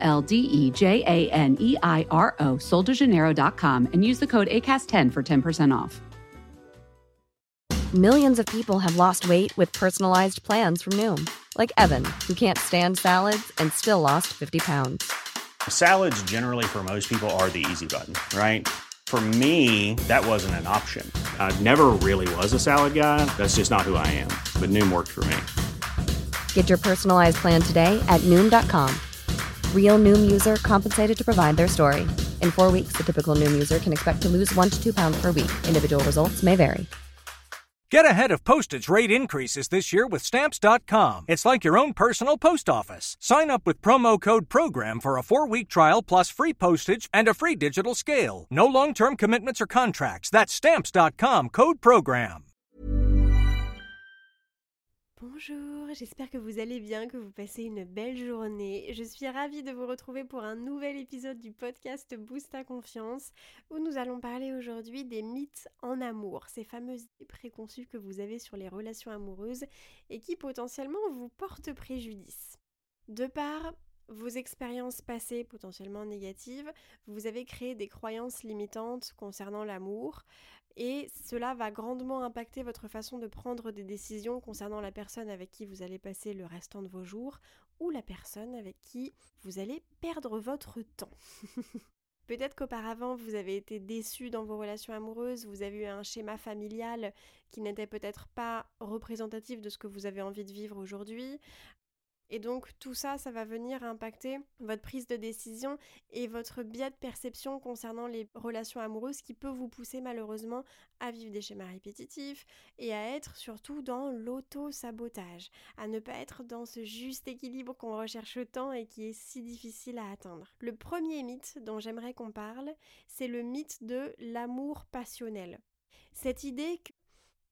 L D E J A N E I R O, soldejaneiro.com, and use the code ACAST10 for 10% off. Millions of people have lost weight with personalized plans from Noom, like Evan, who can't stand salads and still lost 50 pounds. Salads, generally, for most people, are the easy button, right? For me, that wasn't an option. I never really was a salad guy. That's just not who I am. But Noom worked for me. Get your personalized plan today at Noom.com. Real Noom user compensated to provide their story. In four weeks, the typical Noom user can expect to lose one to two pounds per week. Individual results may vary. Get ahead of postage rate increases this year with Stamps.com. It's like your own personal post office. Sign up with promo code PROGRAM for a four week trial plus free postage and a free digital scale. No long term commitments or contracts. That's Stamps.com code PROGRAM. Bonjour, j'espère que vous allez bien, que vous passez une belle journée. Je suis ravie de vous retrouver pour un nouvel épisode du podcast Boost à confiance où nous allons parler aujourd'hui des mythes en amour, ces fameuses préconçues que vous avez sur les relations amoureuses et qui potentiellement vous portent préjudice. De par vos expériences passées potentiellement négatives, vous avez créé des croyances limitantes concernant l'amour, et cela va grandement impacter votre façon de prendre des décisions concernant la personne avec qui vous allez passer le restant de vos jours ou la personne avec qui vous allez perdre votre temps. Peut-être qu'auparavant vous avez été déçu dans vos relations amoureuses, vous avez eu un schéma familial qui n'était peut-être pas représentatif de ce que vous avez envie de vivre aujourd'hui, et donc tout ça, ça va venir impacter votre prise de décision et votre biais de perception concernant les relations amoureuses qui peut vous pousser malheureusement à vivre des schémas répétitifs et à être surtout dans l'auto-sabotage, à ne pas être dans ce juste équilibre qu'on recherche tant et qui est si difficile à atteindre. Le premier mythe dont j'aimerais qu'on parle, c'est le mythe de l'amour passionnel. Cette idée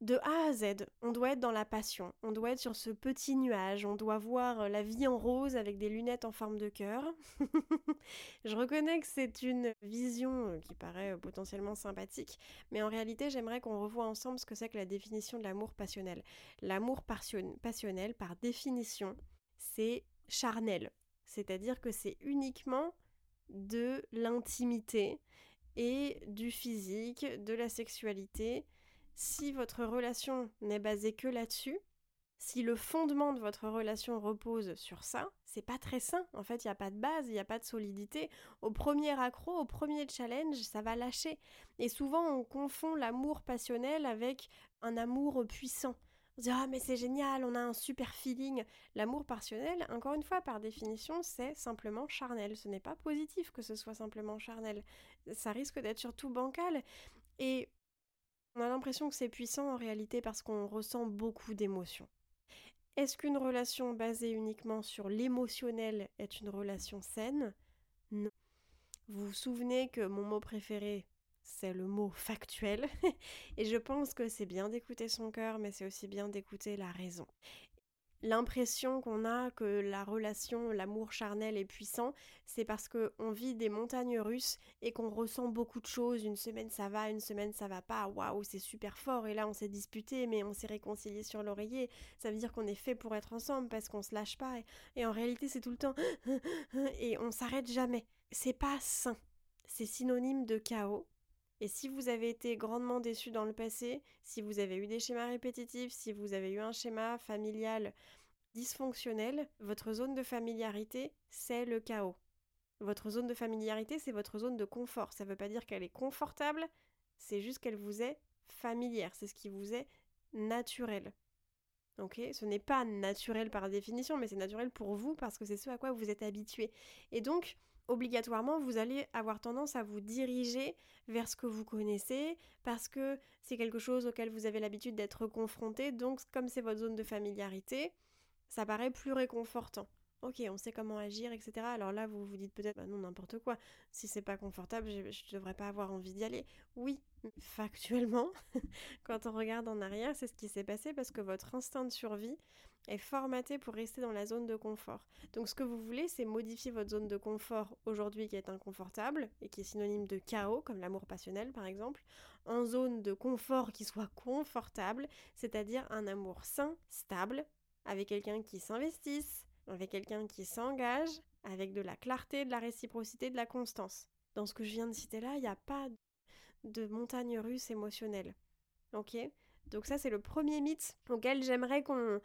de A à Z, on doit être dans la passion, on doit être sur ce petit nuage, on doit voir euh, la vie en rose avec des lunettes en forme de cœur. Je reconnais que c'est une vision euh, qui paraît euh, potentiellement sympathique, mais en réalité j'aimerais qu'on revoie ensemble ce que c'est que la définition de l'amour passionnel. L'amour passionnel, par définition, c'est charnel, c'est-à-dire que c'est uniquement de l'intimité et du physique, de la sexualité, si votre relation n'est basée que là-dessus, si le fondement de votre relation repose sur ça, c'est pas très sain. En fait, il n'y a pas de base, il n'y a pas de solidité. Au premier accro, au premier challenge, ça va lâcher. Et souvent, on confond l'amour passionnel avec un amour puissant. On se dit Ah, mais c'est génial, on a un super feeling. L'amour passionnel, encore une fois, par définition, c'est simplement charnel. Ce n'est pas positif que ce soit simplement charnel. Ça risque d'être surtout bancal. Et on a l'impression que c'est puissant en réalité parce qu'on ressent beaucoup d'émotions. Est-ce qu'une relation basée uniquement sur l'émotionnel est une relation saine? Non. Vous vous souvenez que mon mot préféré, c'est le mot factuel. Et je pense que c'est bien d'écouter son cœur, mais c'est aussi bien d'écouter la raison. L'impression qu'on a que la relation, l'amour charnel est puissant, c'est parce qu'on vit des montagnes russes et qu'on ressent beaucoup de choses. Une semaine ça va, une semaine ça va pas. Waouh, c'est super fort. Et là on s'est disputé, mais on s'est réconcilié sur l'oreiller. Ça veut dire qu'on est fait pour être ensemble parce qu'on se lâche pas. Et, en réalité c'est tout le temps et on s'arrête jamais. C'est pas sain. C'est synonyme de chaos. Et si vous avez été grandement déçu dans le passé, si vous avez eu des schémas répétitifs, si vous avez eu un schéma familial dysfonctionnel, votre zone de familiarité, c'est le chaos. Votre zone de familiarité, c'est votre zone de confort. Ça ne veut pas dire qu'elle est confortable, c'est juste qu'elle vous est familière, c'est ce qui vous est naturel. Ok Ce n'est pas naturel par définition, mais c'est naturel pour vous parce que c'est ce à quoi vous êtes habitué. Et donc, obligatoirement, vous allez avoir tendance à vous diriger vers ce que vous connaissez, parce que c'est quelque chose auquel vous avez l'habitude d'être confronté, donc comme c'est votre zone de familiarité, ça paraît plus réconfortant. Ok, on sait comment agir, etc. Alors là, vous vous dites peut-être, bah non, n'importe quoi. Si c'est pas confortable, je, ne devrais pas avoir envie d'y aller. Oui, factuellement, quand on regarde en arrière, c'est ce qui s'est passé parce que votre instinct de survie est formaté pour rester dans la zone de confort. Donc ce que vous voulez, c'est modifier votre zone de confort aujourd'hui qui est inconfortable et qui est synonyme de chaos, comme l'amour passionnel par exemple, en zone de confort qui soit confortable, c'est-à-dire un amour sain, stable, avec quelqu'un qui s'investisse, avec quelqu'un qui s'engage, avec de la clarté, de la réciprocité, de la constance. Dans ce que je viens de citer là, il n'y a pas de montagne russe émotionnelle. Ok? Donc ça c'est le premier mythe auquel j'aimerais qu'on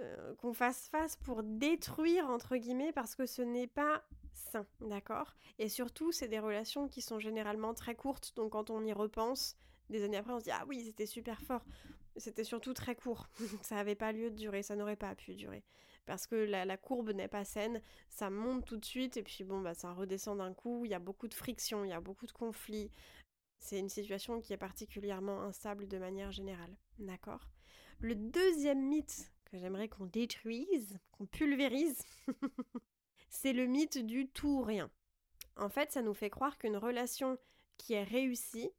euh, qu'on fasse face pour détruire, entre guillemets, parce que ce n'est pas sain, d'accord? Et surtout, c'est des relations qui sont généralement très courtes, donc quand on y repense, des années après, on se dit Ah oui, c'était super fort. C'était surtout très court. ça n'avait pas lieu de durer, ça n'aurait pas pu durer. Parce que la, courbe n'est pas saine, ça monte tout de suite et puis bon, bah, ça redescend d'un coup. Il y a beaucoup de friction, il y a beaucoup de conflits. C'est une situation qui est particulièrement instable de manière générale. D'accord? Le deuxième mythe j'aimerais qu'on détruise, qu'on pulvérise, c'est le mythe du tout ou rien. En fait, ça nous fait croire qu'une relation qui est réussie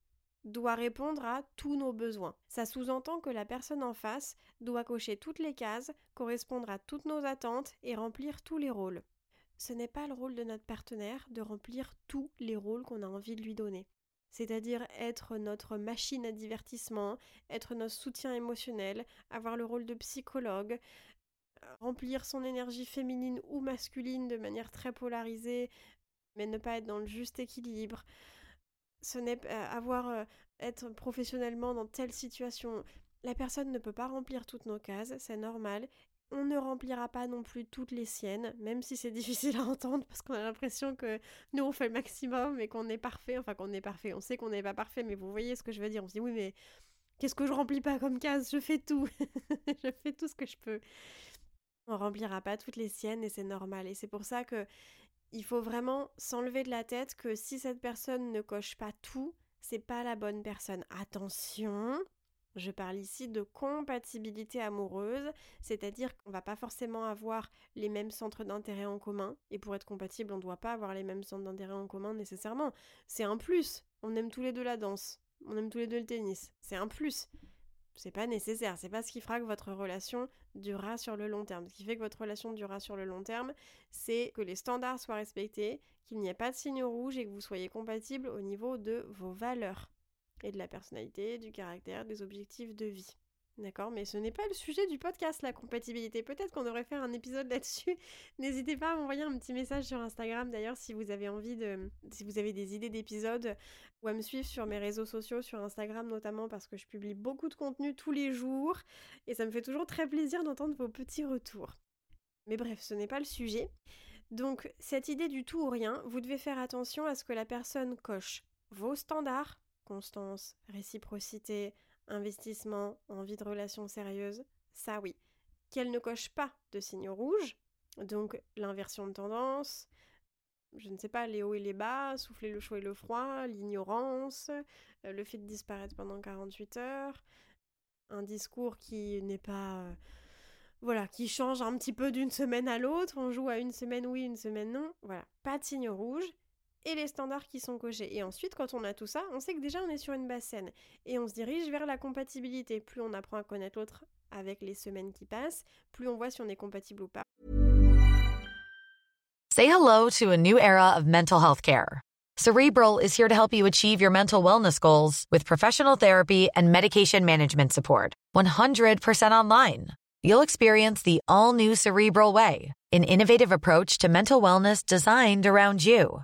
doit répondre à tous nos besoins. Ça sous-entend que la personne en face doit cocher toutes les cases, correspondre à toutes nos attentes et remplir tous les rôles. Ce n'est pas le rôle de notre partenaire de remplir tous les rôles qu'on a envie de lui donner c'est-à-dire être notre machine à divertissement, être notre soutien émotionnel, avoir le rôle de psychologue, remplir son énergie féminine ou masculine de manière très polarisée, mais ne pas être dans le juste équilibre. Ce n'est euh, avoir euh, être professionnellement dans telle situation. La personne ne peut pas remplir toutes nos cases, c'est normal, on ne remplira pas non plus toutes les siennes, même si c'est difficile à entendre parce qu'on a l'impression que nous on fait le maximum et qu'on est parfait, enfin qu'on est parfait, on sait qu'on n'est pas parfait, mais vous voyez ce que je veux dire, on se dit oui mais qu'est-ce que je remplis pas comme case? Je fais tout, je fais tout ce que je peux. On remplira pas toutes les siennes et c'est normal. Et c'est pour ça que il faut vraiment s'enlever de la tête que si cette personne ne coche pas tout, c'est pas la bonne personne. Attention, je parle ici de compatibilité amoureuse, c'est-à-dire qu'on va pas forcément avoir les mêmes centres d'intérêt en commun, et pour être compatible, on ne doit pas avoir les mêmes centres d'intérêt en commun nécessairement. C'est un plus. On aime tous les deux la danse, on aime tous les deux le tennis. C'est un plus. C'est pas nécessaire, c'est pas ce qui fera que votre relation durera sur le long terme. Ce qui fait que votre relation durera sur le long terme, c'est que les standards soient respectés, qu'il n'y ait pas de signe rouge et que vous soyez compatible au niveau de vos valeurs et de la personnalité, du caractère, des objectifs de vie. D'accord Mais ce n'est pas le sujet du podcast, la compatibilité. Peut-être qu'on devrait faire un épisode là-dessus. N'hésitez pas à m'envoyer un petit message sur Instagram d'ailleurs si vous avez envie de. si vous avez des idées d'épisodes ou à me suivre sur mes réseaux sociaux, sur Instagram notamment parce que je publie beaucoup de contenu tous les jours et ça me fait toujours très plaisir d'entendre vos petits retours. Mais bref, ce n'est pas le sujet. Donc, cette idée du tout ou rien, vous devez faire attention à ce que la personne coche vos standards, constance, réciprocité, investissement, envie de relations sérieuses, ça oui. Qu'elle ne coche pas de signaux rouges, donc l'inversion de tendance, je ne sais pas, les hauts et les bas, souffler le chaud et le froid, l'ignorance, euh, le fait de disparaître pendant 48 heures, un discours qui n'est pas... Euh, voilà, qui change un petit peu d'une semaine à l'autre, on joue à une semaine oui, une semaine non, voilà, pas de signaux rouges, et les standards qui sont cochés. Et ensuite, quand on a tout ça, on sait que déjà on est sur une base saine et on se dirige vers la compatibilité. Plus on apprend à connaître l'autre avec les semaines qui passent, plus on voit si on est compatible ou pas. Say hello to a new era of mental health care. Cerebral is here to help you achieve your mental wellness goals with professional therapy and medication management support. 100% online. You'll experience the all new Cerebral Way, an innovative approach to mental wellness designed around you.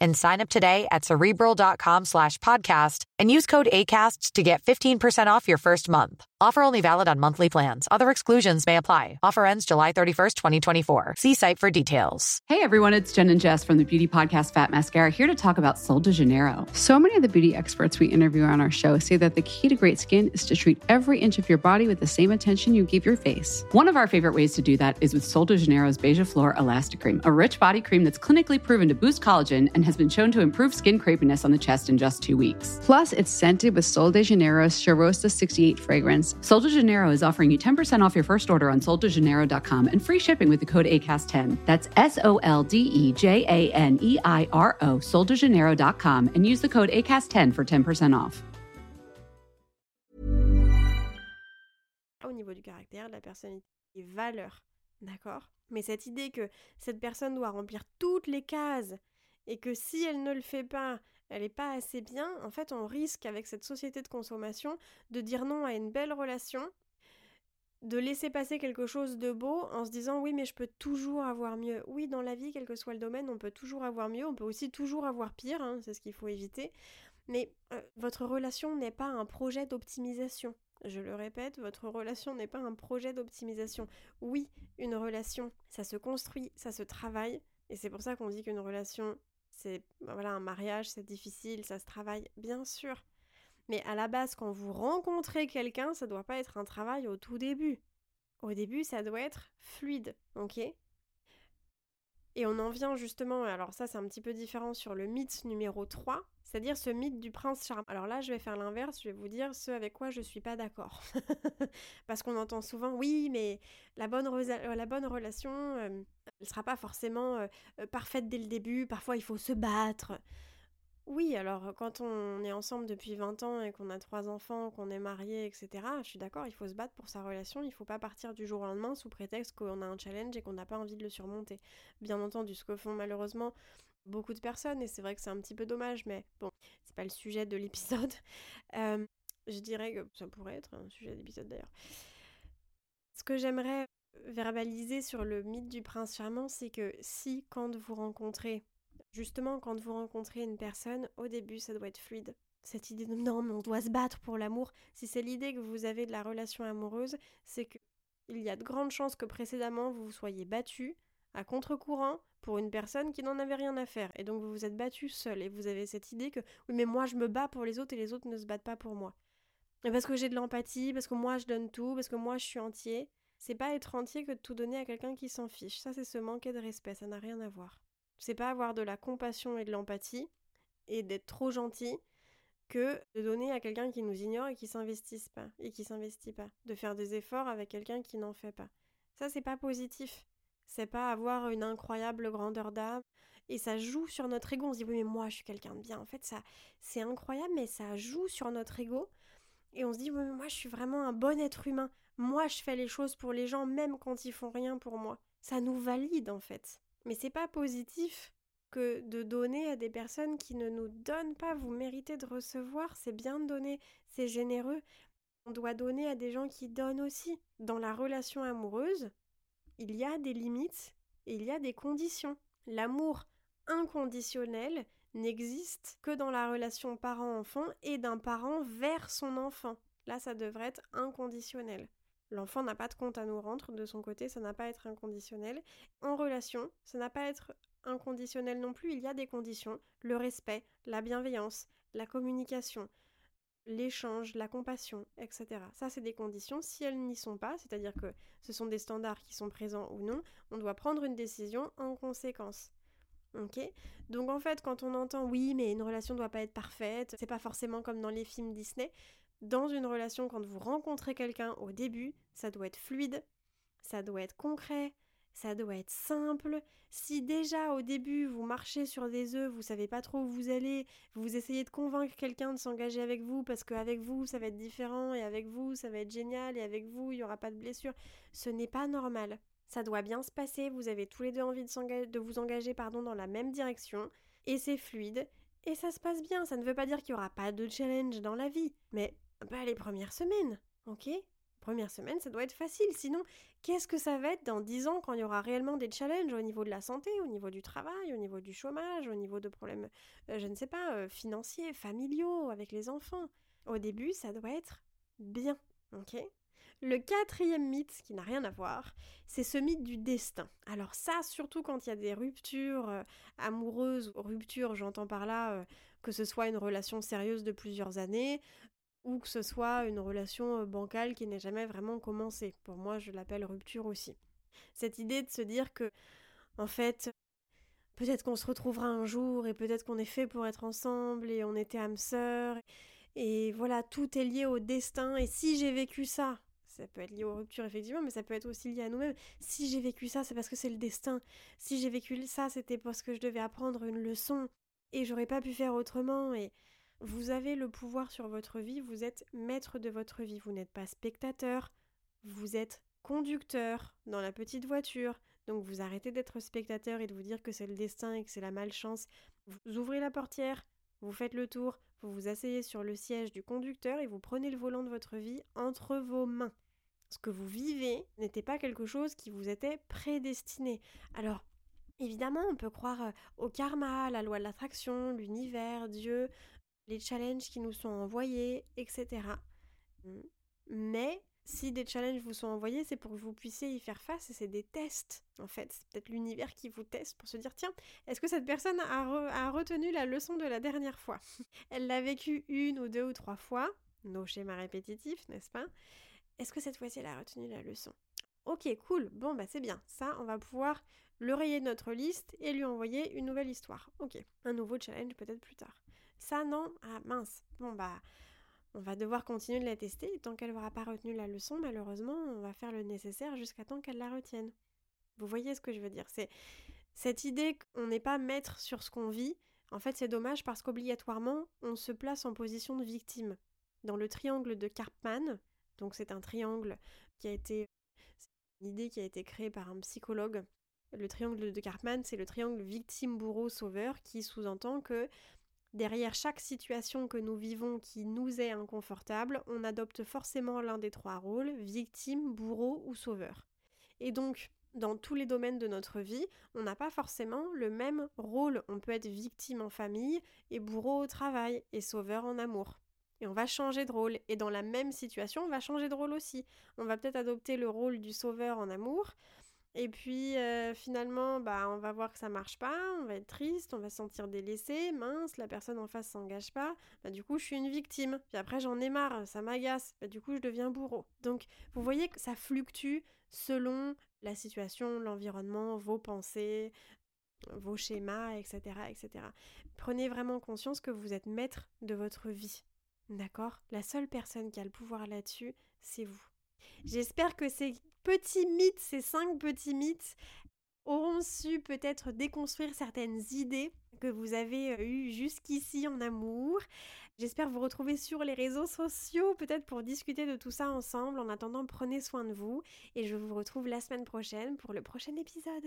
and sign up today at cerebral.com slash podcast and use code ACasts to get 15% off your first month. Offer only valid on monthly plans. Other exclusions may apply. Offer ends July 31st, 2024. See site for details. Hey everyone, it's Jen and Jess from the beauty podcast Fat Mascara here to talk about Sol de Janeiro. So many of the beauty experts we interview on our show say that the key to great skin is to treat every inch of your body with the same attention you give your face. One of our favorite ways to do that is with Sol de Janeiro's Beija Flor Elastic Cream, a rich body cream that's clinically proven to boost collagen and has been shown to improve skin crepiness on the chest in just two weeks. Plus, it's scented with Sol de Janeiro's Charosta 68 fragrance. Sol de Janeiro is offering you 10% off your first order on soldejaneiro.com and free shipping with the code ACAST10. That's S O L D E J A N E I R O, soldejaneiro.com, and use the code ACAST10 for 10% off. Au niveau du caractère, de la personnalité, des valeurs, d'accord Mais cette idée que cette personne doit remplir toutes les cases et que si elle ne le fait pas, elle n'est pas assez bien, en fait, on risque avec cette société de consommation de dire non à une belle relation, de laisser passer quelque chose de beau en se disant oui, mais je peux toujours avoir mieux. Oui, dans la vie, quel que soit le domaine, on peut toujours avoir mieux, on peut aussi toujours avoir pire, hein, c'est ce qu'il faut éviter. Mais votre relation n'est pas un projet d'optimisation. Je le répète, votre relation n'est pas un projet d'optimisation. Oui, une relation, ça se construit, ça se travaille, et c'est pour ça qu'on dit qu'une relation, c'est bah voilà un mariage, c'est difficile, ça se travaille, bien sûr. Mais à la base, quand vous rencontrez quelqu'un, ça doit pas être un travail au tout début. Au début, ça doit être fluide, ok? Et on en vient justement, alors ça c'est un petit peu différent sur le mythe numéro 3, c'est-à-dire ce mythe du prince charmant. Alors là, je vais faire l'inverse, je vais vous dire ce avec quoi je suis pas d'accord. Parce qu'on entend souvent, oui, mais la bonne, bonne relation, euh, sera pas forcément euh, euh, parfaite dès le début, parfois il faut se battre. Oui, alors quand on est ensemble depuis 20 ans et qu'on a trois enfants, qu'on est marié, etc., je suis d'accord, il faut se battre pour sa relation, il faut pas partir du jour au lendemain sous prétexte qu'on a un challenge et qu'on n'a pas envie de le surmonter. Bien entendu, ce que font malheureusement beaucoup de personnes, et c'est vrai que c'est un petit peu dommage, mais bon, c'est pas le sujet de l'épisode. Euh, je dirais que ça pourrait être un sujet d'épisode d'ailleurs. Ce que j'aimerais verbaliser sur le mythe du prince charmant, c'est que si quand vous rencontrez Justement, quand vous rencontrez une personne, au début, ça doit être fluide. Cette idée de non, mais on doit se battre pour l'amour. Si c'est l'idée que vous avez de la relation amoureuse, c'est que il y a de grandes chances que précédemment vous vous soyez battu à contre-courant pour une personne qui n'en avait rien à faire. Et donc vous vous êtes battu seul et vous avez cette idée que oui, mais moi je me bats pour les autres et les autres ne se battent pas pour moi. Et parce que j'ai de l'empathie, parce que moi je donne tout, parce que moi je suis entier. C'est pas être entier que de tout donner à quelqu'un qui s'en fiche. Ça, c'est se manquer de respect, ça n'a rien à voir. C'est pas avoir de la compassion et de l'empathie et d'être trop gentil que de donner à quelqu'un qui nous ignore et qui s'investisse pas et qui s'investit pas, de faire des efforts avec quelqu'un qui n'en fait pas. Ça c'est pas positif. C'est pas avoir une incroyable grandeur d'âme et ça joue sur notre ego. On se dit oui mais moi je suis quelqu'un de bien. En fait ça c'est incroyable mais ça joue sur notre ego et on se dit oui mais moi je suis vraiment un bon être humain. Moi je fais les choses pour les gens même quand ils font rien pour moi. Ça nous valide en fait. Mais c'est pas positif que de donner à des personnes qui ne nous donnent pas. Vous méritez de recevoir, c'est bien de donner, c'est généreux. On doit donner à des gens qui donnent aussi. Dans la relation amoureuse, il y a des limites et il y a des conditions. L'amour inconditionnel n'existe que dans la relation parent-enfant et d'un parent vers son enfant. Là, ça devrait être inconditionnel. L'enfant n'a pas de compte à nous rendre, de son côté, ça n'a pas à être inconditionnel. En relation, ça n'a pas à être inconditionnel non plus, il y a des conditions, le respect, la bienveillance, la communication, l'échange, la compassion, etc. Ça, c'est des conditions. Si elles n'y sont pas, c'est-à-dire que ce sont des standards qui sont présents ou non, on doit prendre une décision en conséquence. Ok? Donc en fait, quand on entend oui, mais une relation doit pas être parfaite, c'est pas forcément comme dans les films Disney. Dans une relation, quand vous rencontrez quelqu'un au début, ça doit être fluide, ça doit être concret, ça doit être simple. Si déjà au début vous marchez sur des œufs, vous savez pas trop où vous allez, vous essayez de convaincre quelqu'un de s'engager avec vous parce qu'avec vous ça va être différent et avec vous ça va être génial et avec vous il n'y aura pas de blessure, ce n'est pas normal. Ça doit bien se passer, vous avez tous les deux envie de, de vous engager dans la même direction et c'est fluide et ça se passe bien. Ça ne veut pas dire qu'il n'y aura pas de challenge dans la vie, mais bah, les premières semaines, ok? Première semaine, ça doit être facile. Sinon, qu'est-ce que ça va être dans 10 ans quand il y aura réellement des challenges au niveau de la santé, au niveau du travail, au niveau du chômage, au niveau de problèmes, euh, je ne sais pas, euh, financiers, familiaux, avec les enfants? Au début, ça doit être bien, ok? Le quatrième mythe, qui n'a rien à voir, c'est ce mythe du destin. Alors ça, surtout quand il y a des ruptures euh, amoureuses, ruptures, j'entends par là que ce soit une relation sérieuse de plusieurs années, ou que ce soit une relation bancale qui n'est jamais vraiment commencée. Pour moi, je l'appelle rupture aussi. Cette idée de se dire que, en fait, peut-être qu'on se retrouvera un jour et peut-être qu'on est fait pour être ensemble et on était âme sœur. Et voilà, tout est lié au destin. Et si j'ai vécu ça, ça peut être lié aux ruptures effectivement, mais ça peut être aussi lié à nous-mêmes. Si j'ai vécu ça, c'est parce que c'est le destin. Si j'ai vécu ça, c'était parce que je devais apprendre une leçon et j'aurais pas pu faire autrement. Et vous avez le pouvoir sur votre vie, vous êtes maître de votre vie, vous n'êtes pas spectateur, vous êtes conducteur dans la petite voiture. Donc vous arrêtez d'être spectateur et de vous dire que c'est le destin et que c'est la malchance. Vous ouvrez la portière, vous faites le tour, vous vous asseyez sur le siège du conducteur et vous prenez le volant de votre vie entre vos mains. Ce que vous vivez n'était pas quelque chose qui vous était prédestiné. Alors, évidemment, on peut croire au karma, la loi de l'attraction, l'univers, Dieu, les challenges qui nous sont envoyés, etc. Mais si des challenges vous sont envoyés, c'est pour que vous puissiez y faire face et c'est des tests en fait. C'est peut-être l'univers qui vous teste pour se dire tiens, est-ce que cette personne a, retenu la leçon de la dernière fois? Elle l'a vécu une ou deux ou trois fois, nos schémas répétitifs, n'est-ce pas? Est-ce que cette fois-ci elle a retenu la leçon? Ok, cool, bon bah c'est bien. Ça, on va pouvoir le rayer de notre liste et lui envoyer une nouvelle histoire. Ok, un nouveau challenge peut-être plus tard. Ça, non Ah mince. Bon, bah, on va devoir continuer de la tester. Tant qu'elle n'aura pas retenu la leçon, malheureusement, on va faire le nécessaire jusqu'à temps qu'elle la retienne. Vous voyez ce que je veux dire C'est cette idée qu'on n'est pas maître sur ce qu'on vit. En fait, c'est dommage parce qu'obligatoirement, on se place en position de victime. Dans le triangle de Karpman, donc c'est un triangle qui a été une idée qui a été créée par un psychologue. Le triangle de Karpman, c'est le triangle victime-bourreau-sauveur qui sous-entend que Derrière chaque situation que nous vivons qui nous est inconfortable, on adopte forcément l'un des trois rôles, victime, bourreau ou sauveur. Et donc, dans tous les domaines de notre vie, on n'a pas forcément le même rôle. On peut être victime en famille et bourreau au travail et sauveur en amour. Et on va changer de rôle. Et dans la même situation, on va changer de rôle aussi. On va peut-être adopter le rôle du sauveur en amour, et puis euh, finalement, bah, on va voir que ça marche pas, on va être triste, on va se sentir délaissé, mince, la personne en face s'engage pas, bah, du coup je suis une victime. Puis après j'en ai marre, ça m'agace, bah, du coup je deviens bourreau. Donc vous voyez que ça fluctue selon la situation, l'environnement, vos pensées, vos schémas, etc., etc. Prenez vraiment conscience que vous êtes maître de votre vie. D'accord? La seule personne qui a le pouvoir là-dessus, c'est vous. J'espère que ces petits mythes, ces cinq petits mythes, auront su peut-être déconstruire certaines idées que vous avez eues jusqu'ici en amour. J'espère vous retrouver sur les réseaux sociaux, peut-être pour discuter de tout ça ensemble. En attendant, prenez soin de vous et je vous retrouve la semaine prochaine pour le prochain épisode.